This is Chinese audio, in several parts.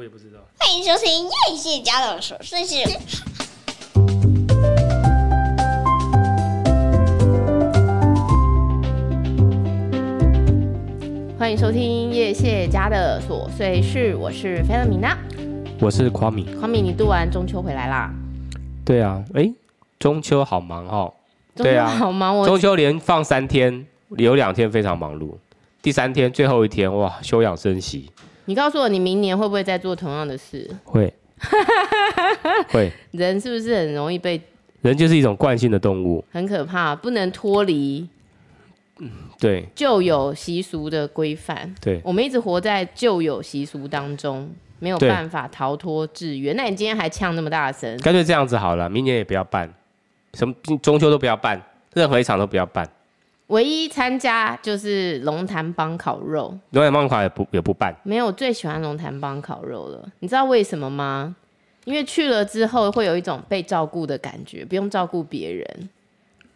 我也不知道。欢迎收听叶谢家的琐碎事。欢迎收听叶谢家的琐碎事，我是菲勒米娜，我是夸米。夸米，你度完中秋回来啦？对啊，哎，中秋好忙哦。对啊，好忙。我中秋连放三天，有两天非常忙碌，第三天最后一天哇，休养生息。你告诉我，你明年会不会再做同样的事？会，会。人是不是很容易被？人就是一种惯性的动物，很可怕，不能脱离。嗯，对。旧有习俗的规范，对。我们一直活在旧有习俗当中，没有办法逃脱制约。那你今天还呛那么大声？干脆这样子好了，明年也不要办。什么中秋都不要办，任何一场都不要办。唯一参加就是龙潭帮烤肉，龙潭帮烤也不也不办。没有，我最喜欢龙潭帮烤肉了。你知道为什么吗？因为去了之后会有一种被照顾的感觉，不用照顾别人。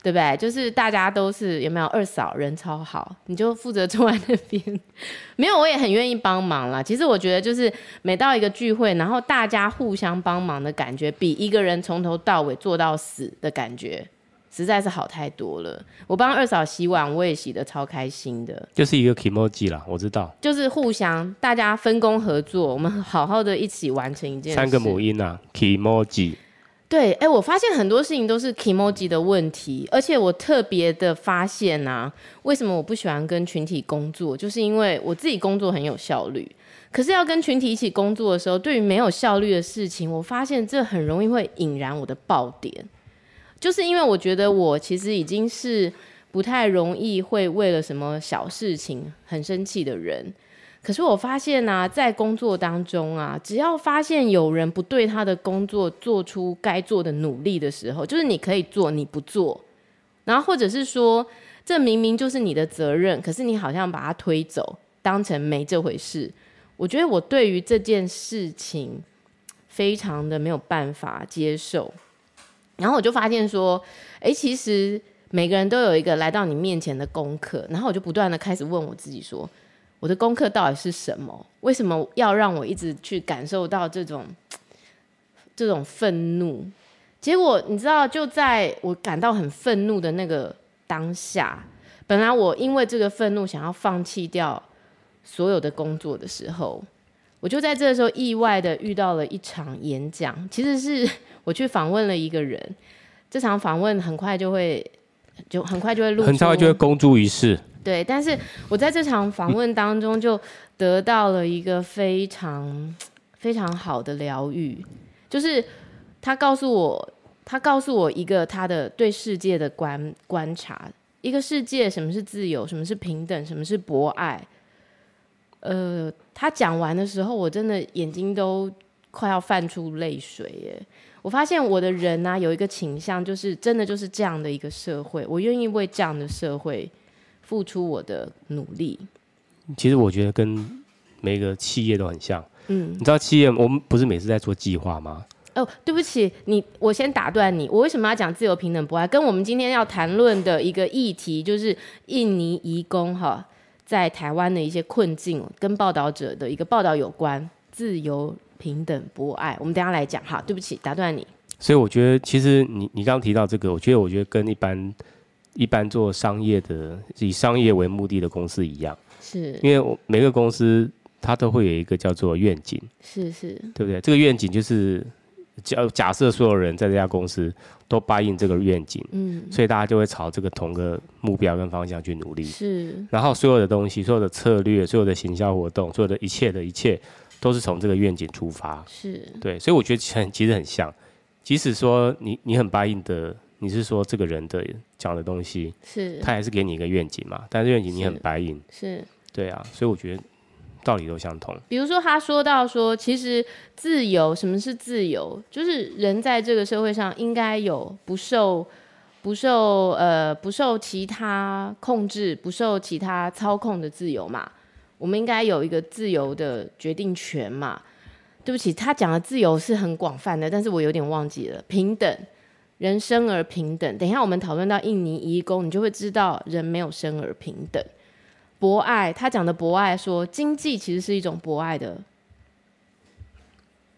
对不对？就是大家都是有没有二嫂人超好，你就负责坐在那边。没有，我也很愿意帮忙啦。其实我觉得就是每到一个聚会，然后大家互相帮忙的感觉，比一个人从头到尾做到死的感觉，实在是好太多了。我帮二嫂洗碗，我也洗得超开心的。就是一个 kimoji 啦，我知道。就是互相大家分工合作，我们好好的一起完成一件事。三个母音啊，kimoji。对，哎，我发现很多事情都是 kimoji 的问题，而且我特别的发现啊，为什么我不喜欢跟群体工作？就是因为我自己工作很有效率，可是要跟群体一起工作的时候，对于没有效率的事情，我发现这很容易会引燃我的爆点。就是因为我觉得我其实已经是不太容易会为了什么小事情很生气的人。可是我发现啊，在工作当中啊，只要发现有人不对他的工作做出该做的努力的时候，就是你可以做，你不做，然后或者是说，这明明就是你的责任，可是你好像把它推走，当成没这回事。我觉得我对于这件事情非常的没有办法接受。然后我就发现说，哎，其实每个人都有一个来到你面前的功课，然后我就不断的开始问我自己说。我的功课到底是什么？为什么要让我一直去感受到这种这种愤怒？结果你知道，就在我感到很愤怒的那个当下，本来我因为这个愤怒想要放弃掉所有的工作的时候，我就在这个时候意外的遇到了一场演讲。其实是 我去访问了一个人，这场访问很快就会就很快就会录，很快就会公诸于世。对，但是我在这场访问当中就得到了一个非常非常好的疗愈，就是他告诉我，他告诉我一个他的对世界的观观察，一个世界什么是自由，什么是平等，什么是博爱。呃，他讲完的时候，我真的眼睛都快要泛出泪水耶！我发现我的人呢、啊，有一个倾向，就是真的就是这样的一个社会，我愿意为这样的社会。付出我的努力。其实我觉得跟每个企业都很像。嗯，你知道企业我们不是每次在做计划吗？哦，对不起，你我先打断你。我为什么要讲自由、平等、博爱？跟我们今天要谈论的一个议题，就是印尼移工哈在台湾的一些困境，跟报道者的一个报道有关。自由、平等、博爱，我们等下来讲哈。对不起，打断你。所以我觉得，其实你你刚刚提到这个，我觉得我觉得跟一般。一般做商业的，以商业为目的的公司一样，是因为每个公司它都会有一个叫做愿景，是是，对不对？这个愿景就是假假设所有人在这家公司都答应这个愿景，嗯，所以大家就会朝这个同个目标跟方向去努力，是。然后所有的东西、所有的策略、所有的行销活动、所有的一切的一切，都是从这个愿景出发，是对。所以我觉得很其实很像，即使说你你很答应的。你是说这个人的讲的东西，是他还是给你一个愿景嘛？但是愿景你很白银，是，对啊，所以我觉得道理都相同。比如说他说到说，其实自由，什么是自由？就是人在这个社会上应该有不受不受呃不受其他控制、不受其他操控的自由嘛。我们应该有一个自由的决定权嘛。对不起，他讲的自由是很广泛的，但是我有点忘记了平等。人生而平等。等一下，我们讨论到印尼移工，你就会知道人没有生而平等。博爱，他讲的博爱说，经济其实是一种博爱的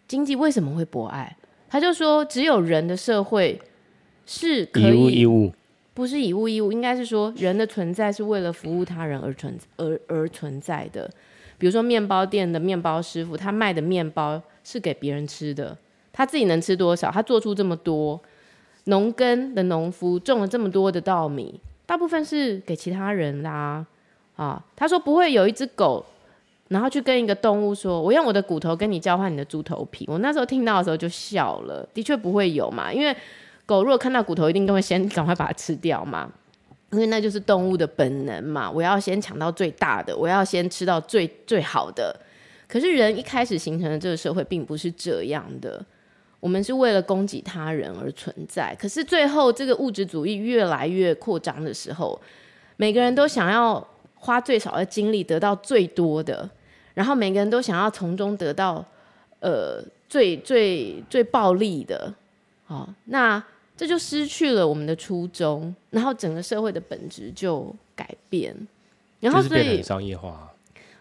经济为什么会博爱？他就说，只有人的社会是可以以物易物，不是以物易物，应该是说人的存在是为了服务他人而存而而存在的。比如说面包店的面包师傅，他卖的面包是给别人吃的，他自己能吃多少？他做出这么多，农耕的农夫种了这么多的稻米，大部分是给其他人啦。啊，啊他说不会有一只狗。然后去跟一个动物说：“我用我的骨头跟你交换你的猪头皮。”我那时候听到的时候就笑了。的确不会有嘛，因为狗如果看到骨头，一定都会先赶快把它吃掉嘛，因为那就是动物的本能嘛。我要先抢到最大的，我要先吃到最最好的。可是人一开始形成的这个社会并不是这样的，我们是为了供给他人而存在。可是最后这个物质主义越来越扩张的时候，每个人都想要花最少的精力得到最多的。然后每个人都想要从中得到，呃，最最最暴利的，哦，那这就失去了我们的初衷，然后整个社会的本质就改变，然后所以商业化，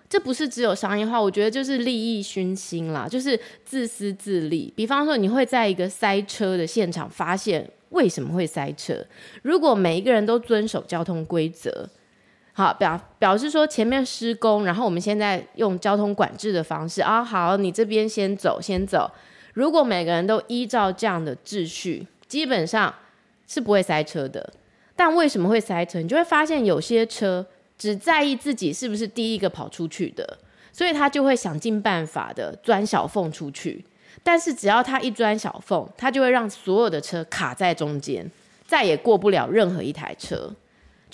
这不是只有商业化，我觉得就是利益熏心啦，就是自私自利。比方说，你会在一个塞车的现场发现为什么会塞车，如果每一个人都遵守交通规则。好，表表示说前面施工，然后我们现在用交通管制的方式啊，好，你这边先走，先走。如果每个人都依照这样的秩序，基本上是不会塞车的。但为什么会塞车？你就会发现有些车只在意自己是不是第一个跑出去的，所以他就会想尽办法的钻小缝出去。但是只要他一钻小缝，他就会让所有的车卡在中间，再也过不了任何一台车。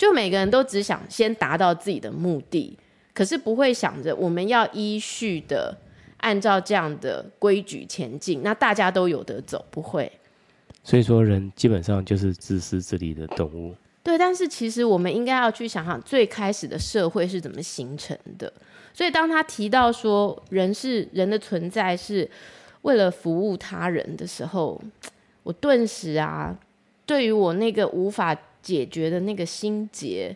就每个人都只想先达到自己的目的，可是不会想着我们要依序的按照这样的规矩前进，那大家都有得走，不会。所以说，人基本上就是自私自利的动物。对，但是其实我们应该要去想想最开始的社会是怎么形成的。所以当他提到说人是人的存在是为了服务他人的时候，我顿时啊，对于我那个无法。解决的那个心结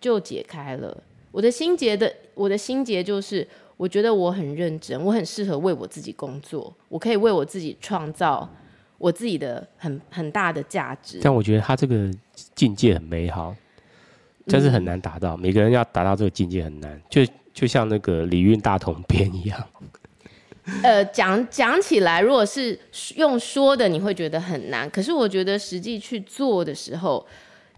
就解开了。我的心结的，我的心结就是，我觉得我很认真，我很适合为我自己工作，我可以为我自己创造我自己的很很大的价值。但我觉得他这个境界很美好，但是很难达到。嗯、每个人要达到这个境界很难，就就像那个礼运大同篇一样。呃，讲讲起来，如果是用说的，你会觉得很难。可是我觉得实际去做的时候，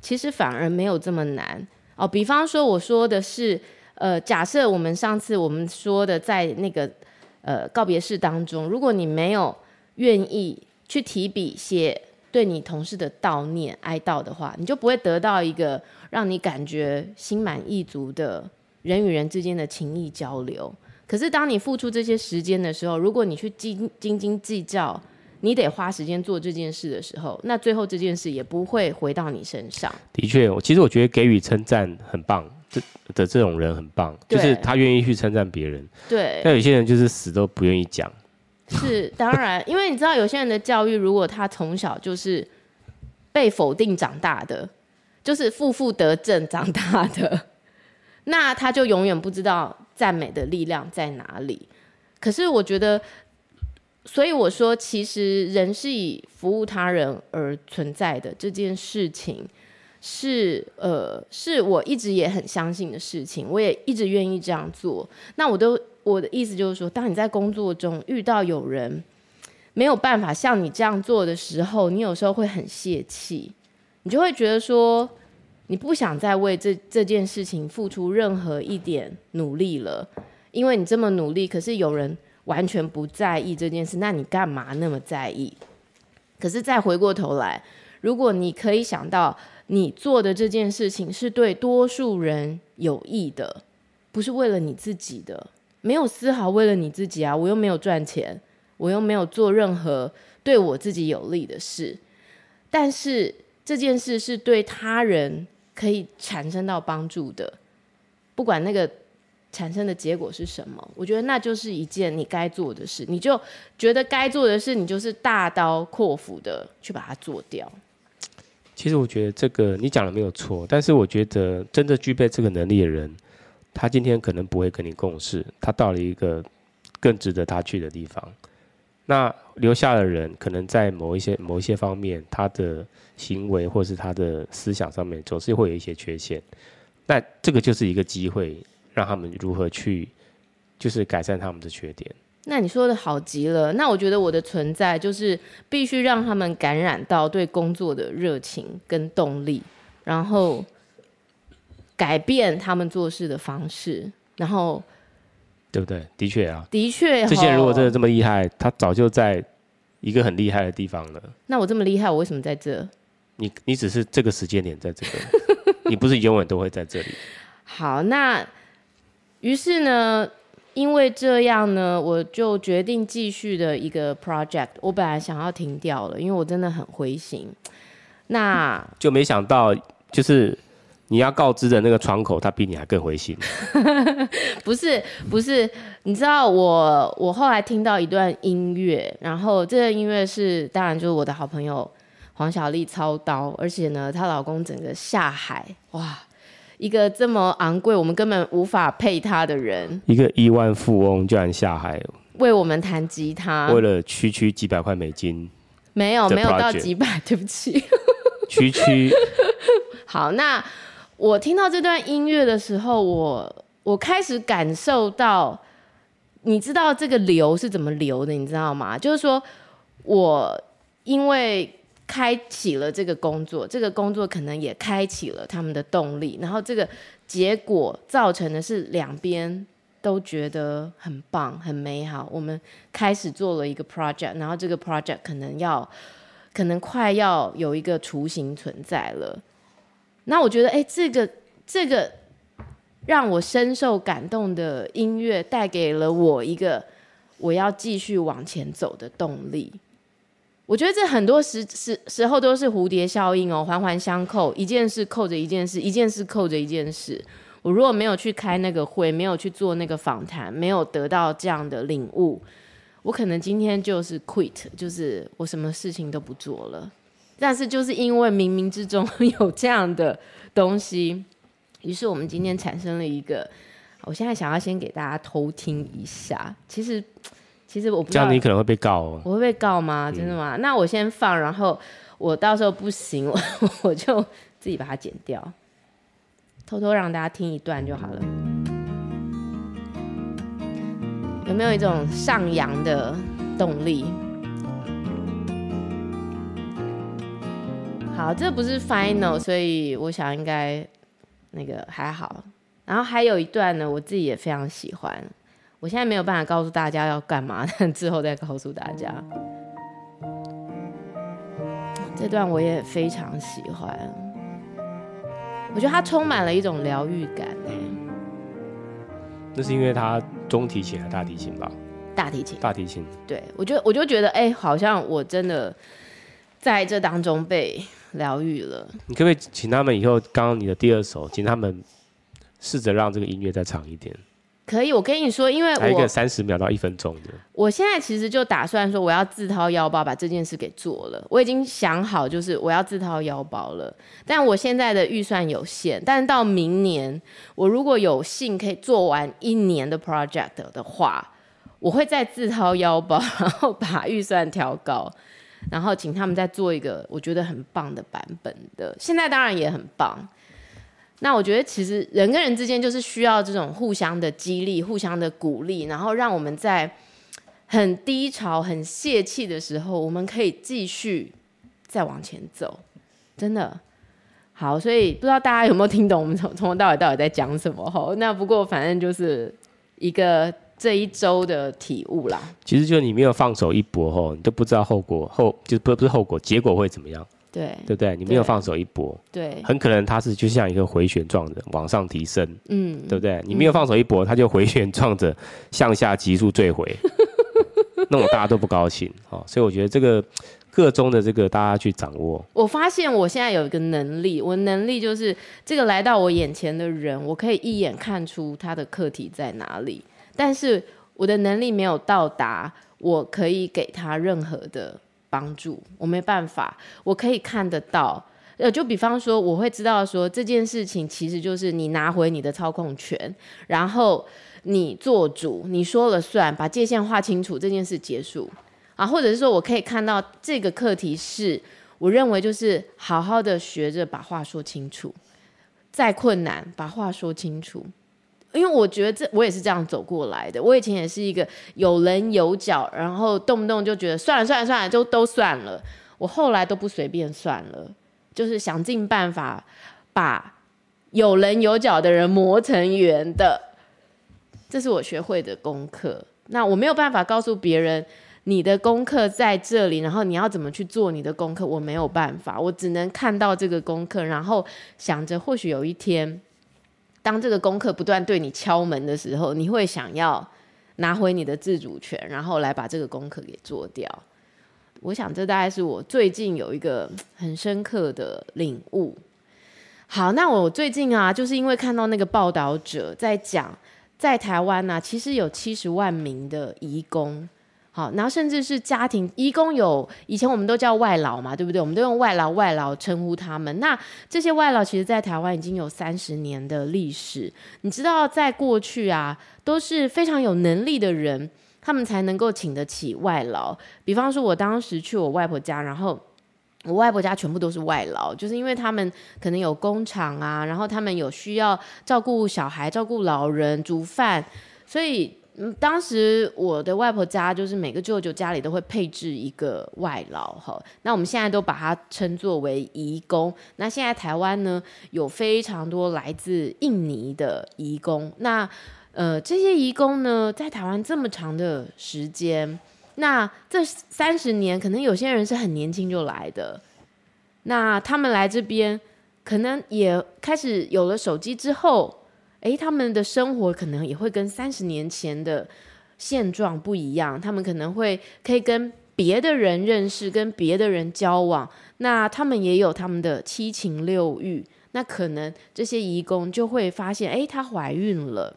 其实反而没有这么难哦。比方说，我说的是，呃，假设我们上次我们说的，在那个呃告别式当中，如果你没有愿意去提笔写对你同事的悼念哀悼的话，你就不会得到一个让你感觉心满意足的人与人之间的情谊交流。可是当你付出这些时间的时候，如果你去斤斤斤计较，你得花时间做这件事的时候，那最后这件事也不会回到你身上。的确，我其实我觉得给予称赞很棒，这的这种人很棒，就是他愿意去称赞别人。对。但有些人就是死都不愿意讲。是当然，因为你知道有些人的教育，如果他从小就是被否定长大的，就是负负得正长大的，那他就永远不知道赞美的力量在哪里。可是我觉得。所以我说，其实人是以服务他人而存在的这件事情是，呃，是我一直也很相信的事情，我也一直愿意这样做。那我都我的意思就是说，当你在工作中遇到有人没有办法像你这样做的时候，你有时候会很泄气，你就会觉得说，你不想再为这这件事情付出任何一点努力了，因为你这么努力，可是有人。完全不在意这件事，那你干嘛那么在意？可是再回过头来，如果你可以想到你做的这件事情是对多数人有益的，不是为了你自己的，没有丝毫为了你自己啊！我又没有赚钱，我又没有做任何对我自己有利的事，但是这件事是对他人可以产生到帮助的，不管那个。产生的结果是什么？我觉得那就是一件你该做的事，你就觉得该做的事，你就是大刀阔斧的去把它做掉。其实我觉得这个你讲的没有错，但是我觉得真的具备这个能力的人，他今天可能不会跟你共事，他到了一个更值得他去的地方。那留下的人可能在某一些某一些方面，他的行为或是他的思想上面，总是会有一些缺陷。那这个就是一个机会，让他们如何去，就是改善他们的缺点。那你说的好极了。那我觉得我的存在就是必须让他们感染到对工作的热情跟动力，然后改变他们做事的方式，然后。对不对？的确啊，的确，这些人如果真的这么厉害，他早就在一个很厉害的地方了。那我这么厉害，我为什么在这？你你只是这个时间点在这个，你不是永远都会在这里。好，那于是呢，因为这样呢，我就决定继续的一个 project。我本来想要停掉了，因为我真的很灰心。那就没想到就是。你要告知的那个窗口，他比你还更灰心。不是不是，你知道我我后来听到一段音乐，然后这个音乐是当然就是我的好朋友黄小丽操刀，而且呢，她老公整个下海哇，一个这么昂贵，我们根本无法配他的人，一个亿万富翁居然下海为我们弹吉他，为了区区几百块美金，没有没有到几百，对不起，区区 好那。我听到这段音乐的时候，我我开始感受到，你知道这个流是怎么流的，你知道吗？就是说，我因为开启了这个工作，这个工作可能也开启了他们的动力，然后这个结果造成的是两边都觉得很棒、很美好。我们开始做了一个 project，然后这个 project 可能要，可能快要有一个雏形存在了。那我觉得，哎，这个这个让我深受感动的音乐，带给了我一个我要继续往前走的动力。我觉得这很多时时时候都是蝴蝶效应哦，环环相扣，一件事扣着一件事，一件事扣着一件事。我如果没有去开那个会，没有去做那个访谈，没有得到这样的领悟，我可能今天就是 quit，就是我什么事情都不做了。但是就是因为冥冥之中 有这样的东西，于是我们今天产生了一个。我现在想要先给大家偷听一下，其实其实我不知道这样你可能会被告哦。我会被告吗？真的吗？嗯、那我先放，然后我到时候不行，我 我就自己把它剪掉，偷偷让大家听一段就好了。有没有一种上扬的动力？好，这不是 final，所以我想应该那个还好。然后还有一段呢，我自己也非常喜欢。我现在没有办法告诉大家要干嘛，但之后再告诉大家。这段我也非常喜欢，我觉得它充满了一种疗愈感哎。那是因为它中提琴还是大提琴吧？大提琴。大提琴。对，我就我就觉得哎，好像我真的在这当中被。疗愈了，你可不可以请他们以后，刚刚你的第二首，请他们试着让这个音乐再长一点？可以，我跟你说，因为我还有一个三十秒到一分钟的。我现在其实就打算说，我要自掏腰包把这件事给做了。我已经想好，就是我要自掏腰包了。但我现在的预算有限，但到明年，我如果有幸可以做完一年的 project 的话，我会再自掏腰包，然 后把预算调高。然后请他们再做一个我觉得很棒的版本的，现在当然也很棒。那我觉得其实人跟人之间就是需要这种互相的激励、互相的鼓励，然后让我们在很低潮、很泄气的时候，我们可以继续再往前走。真的好，所以不知道大家有没有听懂我们从从头到尾到底在讲什么？吼，那不过反正就是一个。这一周的体悟啦，其实就你没有放手一搏后，你都不知道后果后就不不是后果，结果会怎么样？对，对不对？你没有放手一搏，对，很可能它是就像一个回旋状的往上提升，嗯，对不对？你没有放手一搏，它就回旋状着向下急速坠回，那我大家都不高兴哦。所以我觉得这个各中的这个大家去掌握。我发现我现在有一个能力，我能力就是这个来到我眼前的人，我可以一眼看出他的课题在哪里。但是我的能力没有到达，我可以给他任何的帮助，我没办法。我可以看得到，呃，就比方说，我会知道说这件事情其实就是你拿回你的操控权，然后你做主，你说了算，把界限划清楚，这件事结束。啊，或者是说我可以看到这个课题是，我认为就是好好的学着把话说清楚，再困难把话说清楚，因为我觉得这我也是这样走过来的，我以前也是一个有棱有角，然后动不动就觉得算了算了算了，就都算了，我后来都不随便算了，就是想尽办法把有棱有角的人磨成圆的，这是我学会的功课。那我没有办法告诉别人你的功课在这里，然后你要怎么去做你的功课，我没有办法，我只能看到这个功课，然后想着或许有一天，当这个功课不断对你敲门的时候，你会想要拿回你的自主权，然后来把这个功课给做掉。我想这大概是我最近有一个很深刻的领悟。好，那我最近啊，就是因为看到那个报道者在讲。在台湾呢、其实有七十万名的移工，好，然后甚至是家庭移工有，以前我们都叫外劳嘛，对不对？我们都用外劳外劳称呼他们。那这些外劳其实，在台湾已经有三十年的历史。你知道，在过去啊，都是非常有能力的人，他们才能够请得起外劳。比方说，我当时去我外婆家，然后。我外婆家全部都是外劳，就是因为他们可能有工厂啊，然后他们有需要照顾小孩、照顾老人、煮饭，所以嗯，当时我的外婆家就是每个舅舅家里都会配置一个外劳哈。那我们现在都把它称作为移工。那现在台湾呢，有非常多来自印尼的移工。那呃，这些移工呢，在台湾这么长的时间。那这三十年，可能有些人是很年轻就来的，那他们来这边，可能也开始有了手机之后，诶，他们的生活可能也会跟三十年前的现状不一样，他们可能会可以跟别的人认识，跟别的人交往，那他们也有他们的七情六欲，那可能这些移工就会发现，诶，她怀孕了。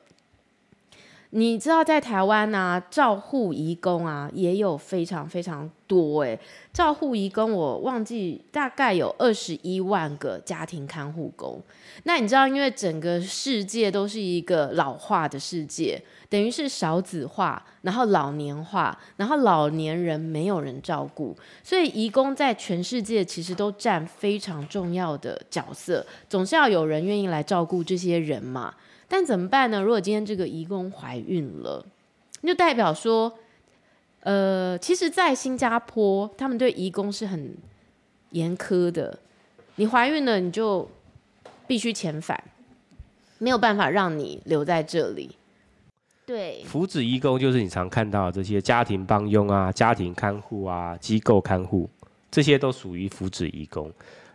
你知道在台湾啊，照护义工啊也有非常非常多诶，照护义工我忘记大概有二十一万个家庭看护工。那你知道，因为整个世界都是一个老化的世界，等于是少子化，然后老年化，然后老年人没有人照顾，所以义工在全世界其实都占非常重要的角色，总是要有人愿意来照顾这些人嘛。但怎么办呢？如果今天这个移工怀孕了，就代表说，呃，其实，在新加坡，他们对移工是很严苛的。你怀孕了，你就必须遣返，没有办法让你留在这里。对，福祉移工就是你常看到的这些家庭帮佣啊、家庭看护啊、机构看护，这些都属于福祉移工。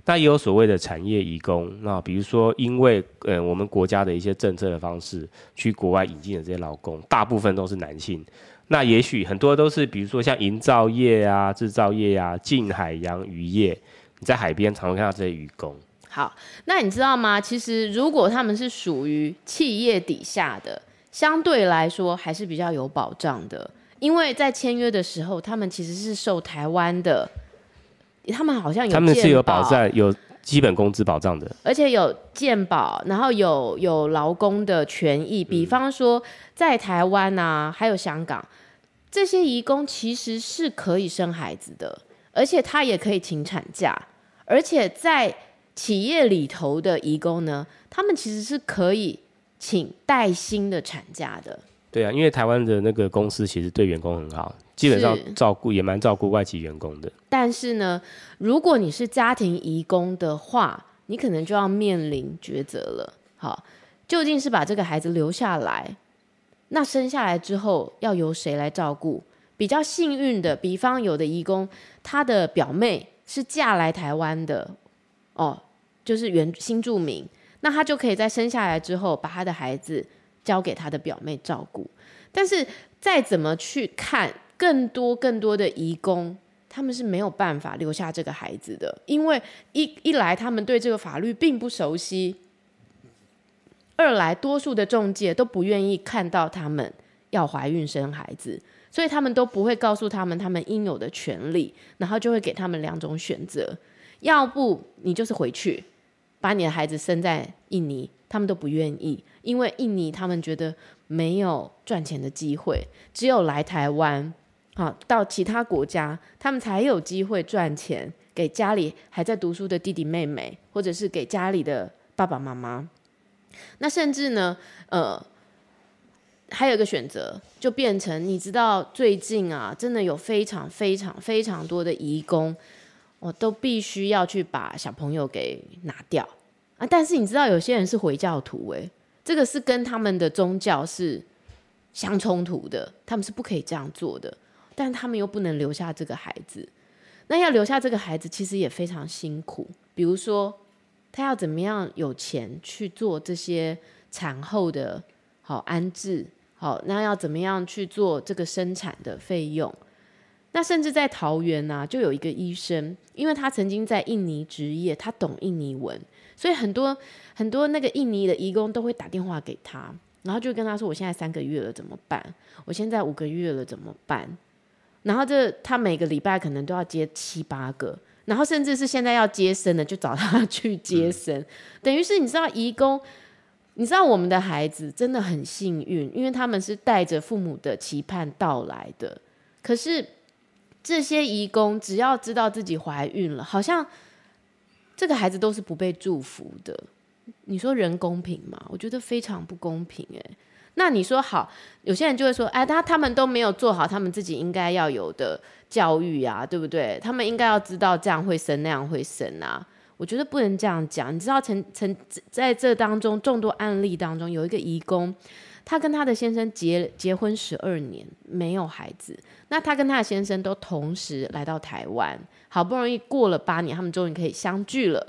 那也有所谓的产业移工，那比如说因为呃我们国家的一些政策的方式，去国外引进的这些劳工，大部分都是男性。那也许很多都是比如说像营造业啊、制造业啊、近海洋渔业，你在海边常常看到这些渔工。好，那你知道吗？其实如果他们是属于企业底下的，相对来说还是比较有保障的，因为在签约的时候，他们其实是受台湾的。他们好像有，他们是有保障，有基本工资保障的，而且有健保，然后有有劳工的权益。比方说，在台湾啊，还有香港，这些移工其实是可以生孩子的，而且他也可以请产假，而且在企业里头的移工呢，他们其实是可以请带薪的产假的。对啊，因为台湾的那个公司其实对员工很好，基本上照顾也蛮照顾外籍员工的。但是呢，如果你是家庭移工的话，你可能就要面临抉择了。好，究竟是把这个孩子留下来，那生下来之后要由谁来照顾？比较幸运的，比方有的移工，他的表妹是嫁来台湾的，哦，就是原新住民，那他就可以在生下来之后把他的孩子。交给他的表妹照顾，但是再怎么去看，更多更多的移工，他们是没有办法留下这个孩子的，因为一一来他们对这个法律并不熟悉，二来多数的中介都不愿意看到他们要怀孕生孩子，所以他们都不会告诉他们他们应有的权利，然后就会给他们两种选择，要不你就是回去把你的孩子生在印尼，他们都不愿意。因为印尼他们觉得没有赚钱的机会，只有来台湾好到其他国家，他们才有机会赚钱给家里还在读书的弟弟妹妹，或者是给家里的爸爸妈妈。那甚至呢，呃，还有一个选择，就变成你知道最近啊，真的有非常非常非常多的移工，我都必须要去把小朋友给拿掉啊。但是你知道有些人是回教徒，诶，这个是跟他们的宗教是相冲突的，他们是不可以这样做的，但他们又不能留下这个孩子。那要留下这个孩子，其实也非常辛苦，比如说。他要怎么样有钱去做这些产后的好安置？好，那要怎么样去做这个生产的费用？那甚至在桃园呢、就有一个医生，因为他曾经在印尼执业，他懂印尼文，所以很多很多那个印尼的义工都会打电话给他，然后就跟他说：“我现在三个月了，怎么办？我现在五个月了，怎么办？”然后这他每个礼拜可能都要接七八个。然后甚至是现在要接生的，就找他去接生，嗯、等于是你知道，移工，你知道我们的孩子真的很幸运，因为他们是带着父母的期盼到来的。可是这些移工只要知道自己怀孕了，好像这个孩子都是不被祝福的。你说人公平吗？我觉得非常不公平诶。那你说好，有些人就会说，哎，他他们都没有做好他们自己应该要有的教育啊，对不对？他们应该要知道这样会生，那样会生啊。我觉得不能这样讲。你知道，曾曾在这当中众多案例当中，有一个移工，他跟他的先生结结婚十二年没有孩子，那他跟他的先生都同时来到台湾，好不容易过了八年，他们终于可以相聚了。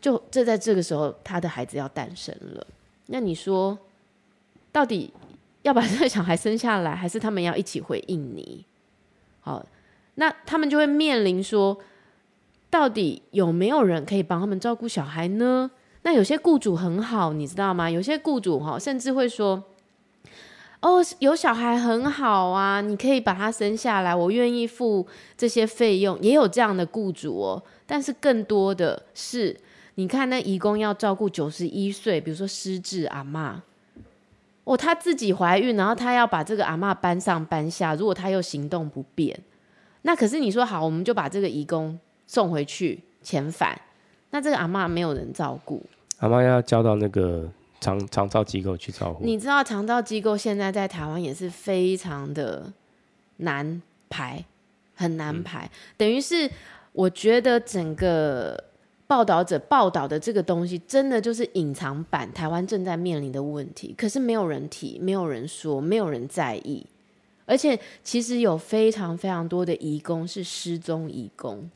就这在这个时候，他的孩子要诞生了。那你说？到底要把这个小孩生下来，还是他们要一起回印尼？好，那他们就会面临说，到底有没有人可以帮他们照顾小孩呢？那有些雇主很好，你知道吗？有些雇主哈，甚至会说，哦，有小孩很好啊，你可以把他生下来，我愿意付这些费用。也有这样的雇主哦，但是更多的是，你看那义工要照顾九十一岁，比如说失智阿妈。哦，她自己怀孕，然后她要把这个阿妈搬上搬下，如果她又行动不便，那可是你说好，我们就把这个移工送回去遣返，那这个阿妈没有人照顾，阿妈要交到那个长长照机构去照顾。你知道长照机构现在在台湾也是非常的难排，很难排，嗯、等于是我觉得整个。报道者报道的这个东西，真的就是隐藏版台湾正在面临的问题，可是没有人提，没有人说，没有人在意。而且其实有非常非常多的移工是失踪移工，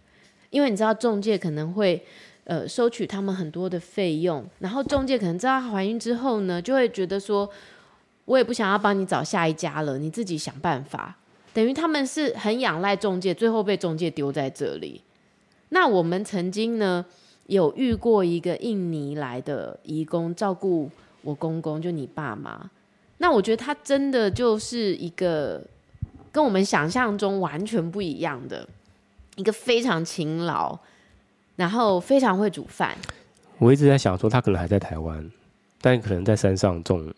因为你知道中介可能会呃收取他们很多的费用，然后中介可能知道她怀孕之后呢，就会觉得说，我也不想要帮你找下一家了，你自己想办法。等于他们是很仰赖中介，最后被中介丢在这里。那我们曾经呢？有遇过一个印尼来的移工照顾我公公，就你爸妈。那我觉得他真的就是一个跟我们想象中完全不一样的，一个非常勤劳，然后非常会煮饭。我一直在想说，他可能还在台湾，但可能在山上种。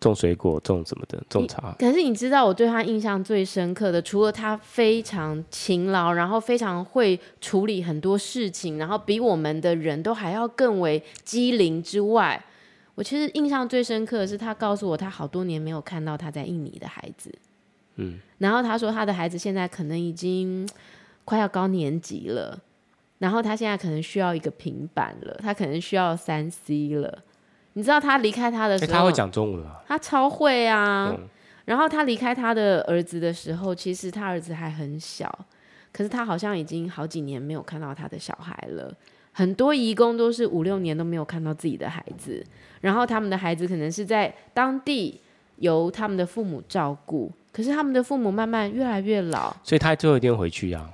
种水果，种什么的，种茶。可是你知道，我对他印象最深刻的，除了他非常勤劳，然后非常会处理很多事情，然后比我们的人都还要更为机灵之外，我其实印象最深刻的是，他告诉我，他好多年没有看到他在印尼的孩子。嗯，然后他说，他的孩子现在可能已经快要高年级了，然后他现在可能需要一个平板了，他可能需要三 C 了。你知道他离开他的时候，欸、他会讲中文啊？他超会啊！嗯、然后他离开他的儿子的时候，其实他儿子还很小，可是他好像已经好几年没有看到他的小孩了。很多移工都是五六年都没有看到自己的孩子，然后他们的孩子可能是在当地由他们的父母照顾，可是他们的父母慢慢越来越老，所以他最后一定回去呀、啊。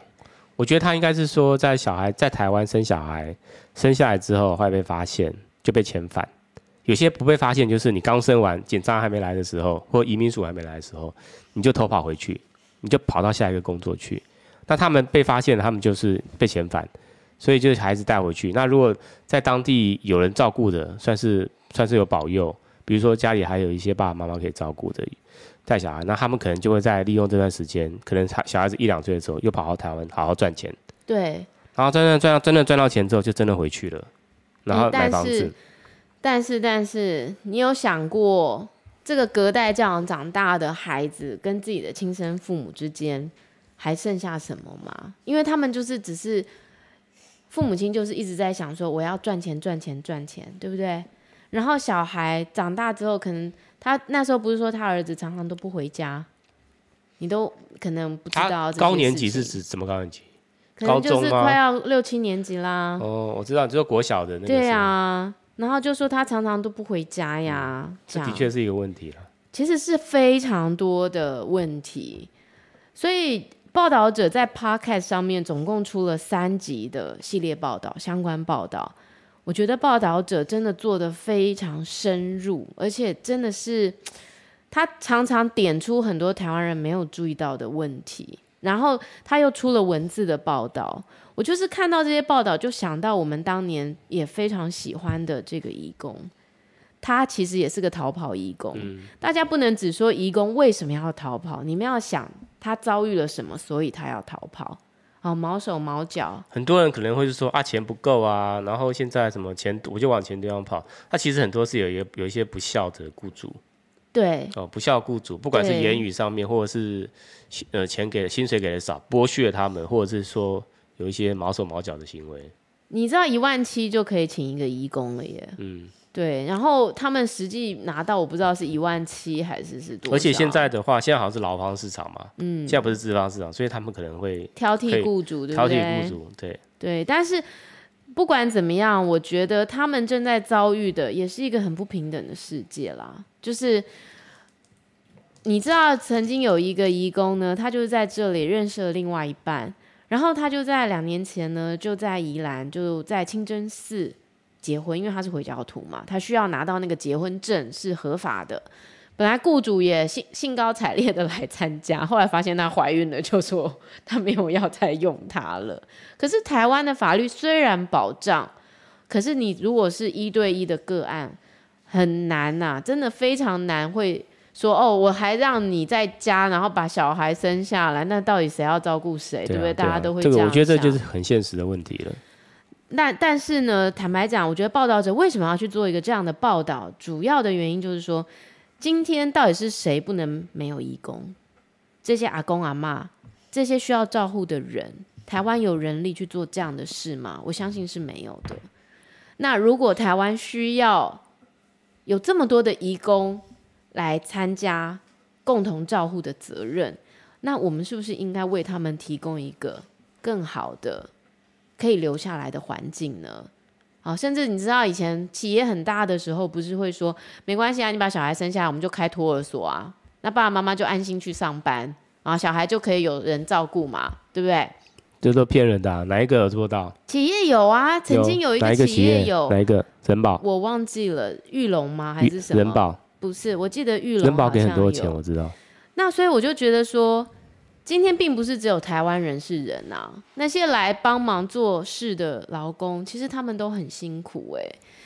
我觉得他应该是说，在小孩在台湾生小孩，生下来之后会被发现，就被遣返。有些不被发现，就是你刚生完，检查还没来的时候，或移民署还没来的时候，你就偷跑回去，你就跑到下一个工作去。那他们被发现了，他们就是被遣返，所以就是孩子带回去。那如果在当地有人照顾的，算是算是有保佑，比如说家里还有一些爸爸妈妈可以照顾的，带小孩，那他们可能就会在利用这段时间，可能他小孩子一两岁的时候，又跑到台湾好好赚钱。对。然后真的赚到真的赚到钱之后，就真的回去了，然后买房子。嗯、但是，但是，你有想过，这个隔代教养长大的孩子跟自己的亲生父母之间还剩下什么吗？因为他们就是只是。父母亲就是一直在想说，我要赚钱赚钱赚钱，对不对？然后小孩长大之后，可能他那时候不是说他儿子常常都不回家，你都可能不知道。高年级是指什么高年级？可能就是快要六七年级啦。哦，我知道，就是国小的那个。对啊，然后就说他常常都不回家呀，嗯、这的确是一个问题了。其实是非常多的问题，所以。报道者在 Podcast 上面总共出了三集的系列报道，相关报道，我觉得报道者真的做得非常深入，而且真的是他常常点出很多台湾人没有注意到的问题，然后他又出了文字的报道，我就是看到这些报道就想到我们当年也非常喜欢的这个义工。他其实也是个逃跑义工，嗯，大家不能只说义工为什么要逃跑，你们要想他遭遇了什么，所以他要逃跑。啊，毛手毛脚。很多人可能会是说啊，钱不够啊，然后现在什么钱我就往前地方跑。他其实很多是有一个有一些不孝的雇主，对，哦，不孝雇主，不管是言语上面，或者是呃钱给薪水给的少，剥削他们，或者是说有一些毛手毛脚的行为。你知道一万七就可以请一个义工了耶，嗯。对，然后他们实际拿到我不知道是一万七还是是多少。而且现在的话，现在好像是劳方市场嘛，嗯，现在不是资方市场，所以他们可能会挑剔雇主，对不对？挑剔雇主，对对。但是不管怎么样，我觉得他们正在遭遇的也是一个很不平等的世界啦。就是你知道，曾经有一个移工呢，他就是在这里认识了另外一半，然后他就在两年前呢，就在宜兰，就在清真寺。结婚，因为他是回教徒嘛，他需要拿到那个结婚证是合法的。本来雇主也兴兴高采烈的来参加，后来发现她怀孕了，就说她没有要再用她了。可是台湾的法律虽然保障，可是你如果是一对一的个案，很难呐、啊，真的非常难。会说哦，我还让你在家，然后把小孩生下来，那到底谁要照顾谁？对不对？大家都会。这个我觉得这就是很现实的问题了。那但是呢，坦白讲，我觉得报道者为什么要去做一个这样的报道？主要的原因就是说，今天到底是谁不能没有义工？这些阿公阿嬷，这些需要照顾的人，台湾有人力去做这样的事吗？我相信是没有的。那如果台湾需要有这么多的义工来参加共同照护的责任，那我们是不是应该为他们提供一个更好的？可以留下来的环境呢？好，甚至你知道以前企业很大的时候，不是会说没关系啊，你把小孩生下来，我们就开托儿所啊，那爸爸妈妈就安心去上班，啊，小孩就可以有人照顾嘛，对不对？这都骗人的啊，哪一个有做到？企业有啊，曾经有一个企业有哪一个人保？我忘记了，玉龙吗？还是什么？人保？不是，我记得玉龙人保给很多钱，我知道。那所以我就觉得说。今天并不是只有台湾人是人呐、啊，那些来帮忙做事的劳工，其实他们都很辛苦哎。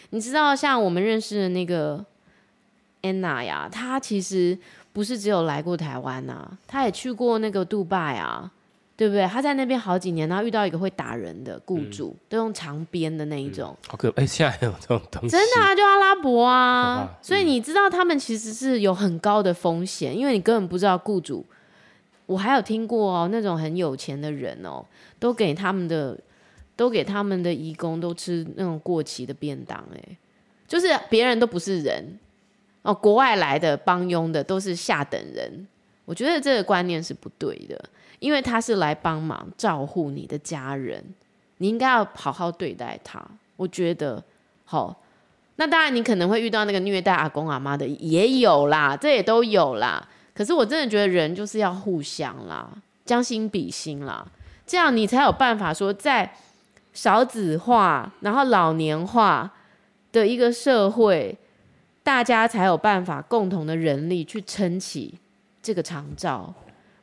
你知道，像我们认识的那个安娜呀，她其实不是只有来过台湾呐、啊，她也去过那个杜拜啊，对不对？她在那边好几年，然后遇到一个会打人的雇主，嗯、都用长鞭的那一种。好可 哎，现在还有这种东西？真的啊，就阿拉伯啊。嗯、所以你知道，他们其实是有很高的风险，因为你根本不知道雇主。我还有听过哦，那种很有钱的人哦，都给他们的，都给他们的义工都吃那种过期的便当，哎，就是别人都不是人哦，国外来的帮佣的都是下等人。我觉得这个观念是不对的，因为他是来帮忙照顾你的家人，你应该要好好对待他。我觉得好，那当然你可能会遇到那个虐待阿公阿妈的也有啦，这也都有啦。可是我真的觉得人就是要互相啦，将心比心啦，这样你才有办法说，在少子化然后老年化的一个社会，大家才有办法共同的人力去撑起这个长照，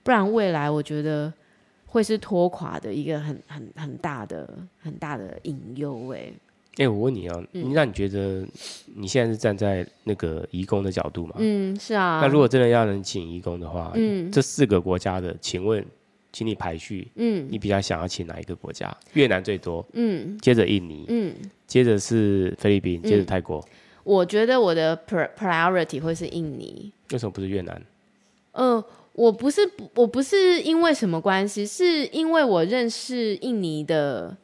不然未来我觉得会是拖垮的一个很很很大的很大的隐忧诶。哎，我问你啊，那你觉得你现在是站在那个移工的角度吗？嗯，是啊。那如果真的要能请移工的话，嗯，这四个国家的，请问，请你排序，嗯，你比较想要请哪一个国家？越南最多，嗯，接着印尼，嗯，接着是菲律宾，接着泰国。我觉得我的 priority 会是印尼。为什么不是越南？嗯。我不是，我不是因为什么关系，是因为我认识印尼的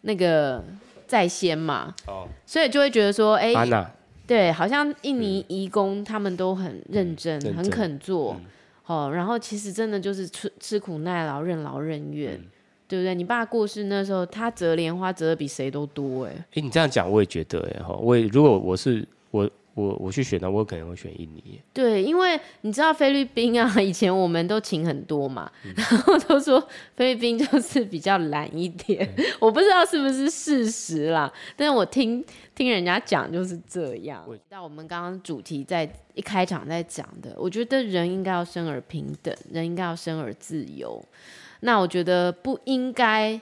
那个在先嘛，哦，所以就会觉得说，哎、欸，对，好像印尼移工他们都很认真，嗯、很肯做，嗯、哦，然后其实真的就是吃吃苦耐劳，任劳任怨，嗯、对不对？你爸过世那时候，他折莲花折的比谁都多，哎，哎，你这样讲我也觉得，哎，哈，我也如果我是我。我我去选的，我可能会选印尼。对，因为你知道菲律宾啊，以前我们都请很多嘛，嗯、然后都说菲律宾就是比较懒一点，嗯、我不知道是不是事实啦，但是我听听人家讲就是这样。那我们刚刚主题在一开场在讲的，我觉得人应该要生而平等，人应该要生而自由。那我觉得不应该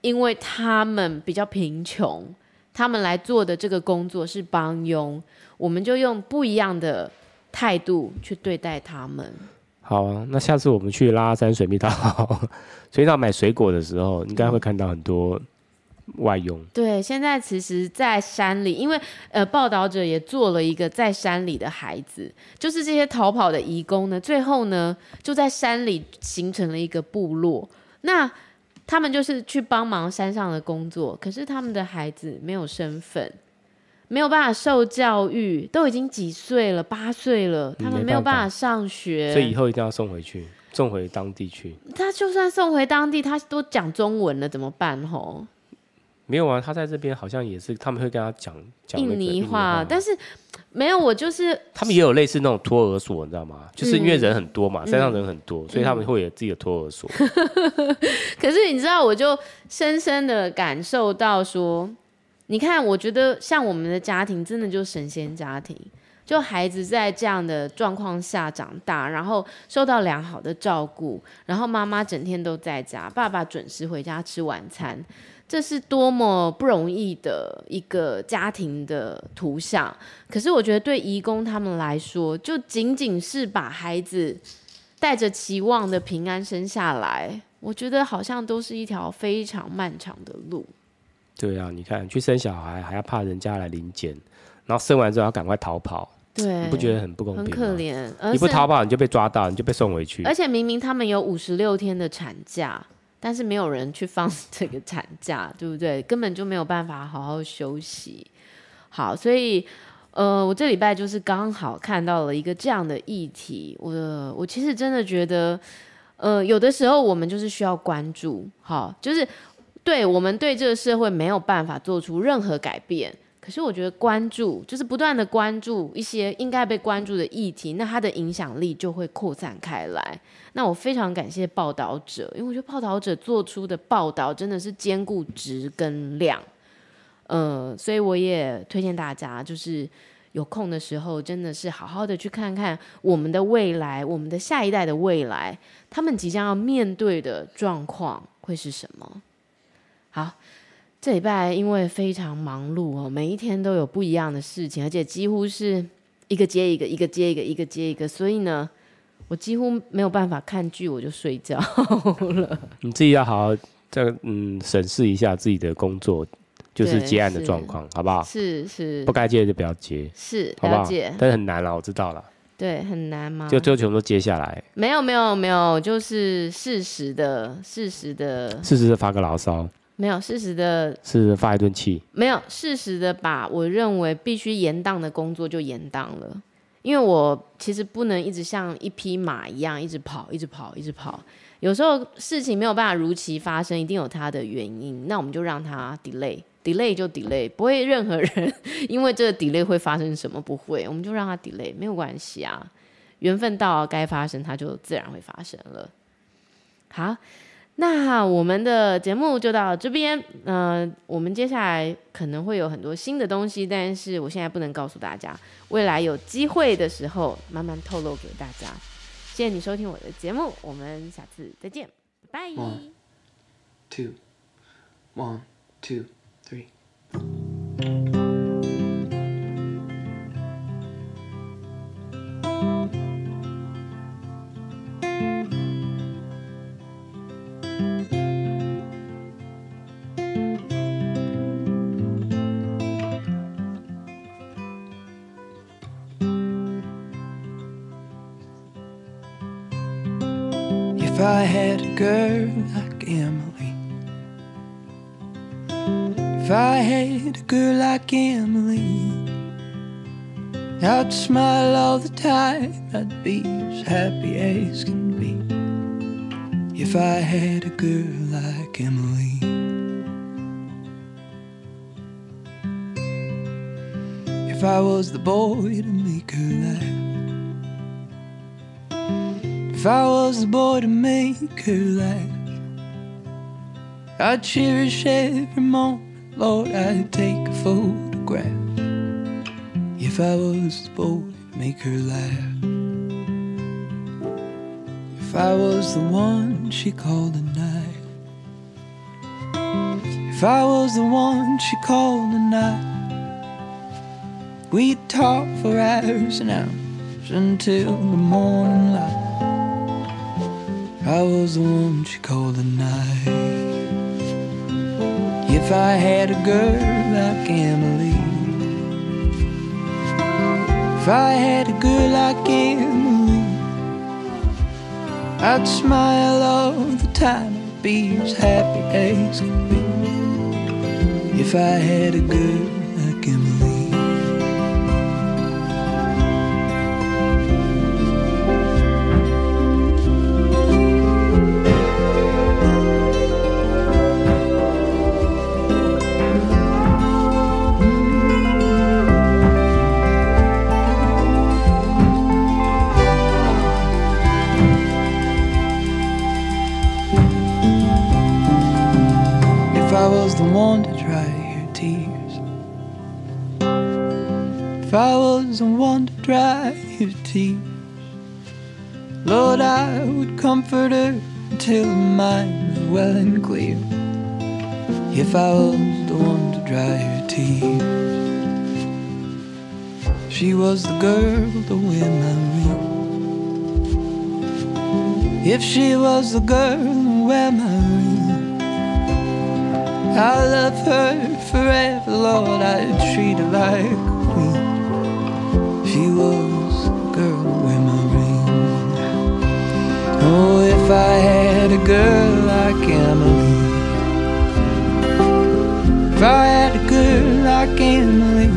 因为他们比较贫穷，他们来做的这个工作是帮佣。我们就用不一样的态度去对待他们。好啊，那下次我们去拉山水蜜桃，水蜜桃买水果的时候，应该会看到很多外佣。对，现在其实，在山里，因为呃，报道者也做了一个在山里的孩子，就是这些逃跑的移工呢，最后呢，就在山里形成了一个部落。那他们就是去帮忙山上的工作，可是他们的孩子没有身份。没有办法受教育，都已经几岁了？八岁了，他们没有办法上学，所以以后一定要送回去，送回当地去。他就算送回当地，他都讲中文了，怎么办？吼，没有啊，他在这边好像也是，他们会跟他讲讲印尼话，但是没有，我就是他们也有类似那种托儿所，你知道吗？就是因为人很多嘛，嗯、山上人很多，嗯、所以他们会有自己的托儿所。可是你知道，我就深深的感受到说。你看，我觉得像我们的家庭，真的就是神仙家庭。就孩子在这样的状况下长大，然后受到良好的照顾，然后妈妈整天都在家，爸爸准时回家吃晚餐，这是多么不容易的一个家庭的图像。可是我觉得对移工他们来说，就仅仅是把孩子带着期望的平安生下来，我觉得好像都是一条非常漫长的路。对啊，你看去生小孩还要怕人家来临检，然后生完之后要赶快逃跑，对，你不觉得很不公平？很可怜，你不逃跑你就被抓到，你就被送回去。而且明明他们有五十六天的产假，但是没有人去放 这个产假，对不对？根本就没有办法好好休息。好，所以呃，我这礼拜就是刚好看到了一个这样的议题，我我其实真的觉得，呃，有的时候我们就是需要关注，好，就是。对，我们对这个社会没有办法做出任何改变，可是我觉得关注就是不断的关注一些应该被关注的议题，那它的影响力就会扩散开来。那我非常感谢报道者，因为我觉得报道者做出的报道真的是兼顾质跟量，呃，所以我也推荐大家，就是有空的时候，真的是好好的去看看我们的未来，我们的下一代的未来，他们即将要面对的状况会是什么？好，这礼拜因为非常忙碌哦，每一天都有不一样的事情，而且几乎是一个接一个，一个接一个，一个接一个，所以呢，我几乎没有办法看剧，我就睡觉了。你自己要好好再嗯审视一下自己的工作，就是接案的状况，好不好？是是，不该接就不要接，是，好不好？但是很难了，我知道了。对，很难吗？就最后全部都接下来。没有没有没有，就是适时的，适时的，适时的发个牢骚。没有适时的，是发一顿气。没有适时的把我认为必须延宕的工作就延宕了，因为我其实不能一直像一匹马一样一直跑，一直跑，一直跑。有时候事情没有办法如期发生，一定有它的原因，那我们就让它 delay，delay 就 delay，不会任何人因为这个 delay 会发生什么，不会，我们就让它 delay，没有关系啊，缘分到该发生，它就自然会发生了。好。那我们的节目就到这边，嗯、呃，我们接下来可能会有很多新的东西，但是我现在不能告诉大家，未来有机会的时候慢慢透露给大家。谢谢你收听我的节目，我们下次再见，拜拜。Two, one, two, three. I had a girl like Emily, if I had a girl like Emily, I'd smile all the time, I'd be as happy as can be. If I had a girl like Emily. If I was the boy to make her laugh. If I was the boy to make her laugh, I'd cherish every moment, Lord, I'd take a photograph. If I was the boy to make her laugh, if I was the one she called a night, if I was the one she called a night, we'd talk for hours and hours until the morning light. I was the one she called a night. If I had a girl like Emily, if I had a girl like Emily, I'd smile all the time, I'd be as happy as could be. If I had a girl Lord, I would comfort her mind was well and clear. If I was the one to dry her tears, she was the girl to wear my ring. If she was the girl wear my ring. I love her forever, Lord. I'd treat her like a queen. She was Oh, if I had a girl like Emily, if I had a girl like Emily,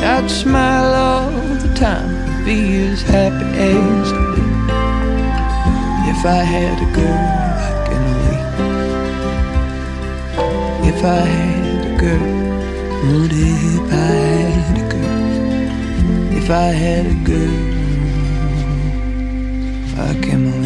I'd smile all the time, be as happy as could be. If I had a girl like Emily. If I had a girl, would if I had a girl, if I had a girl ¿Para qué?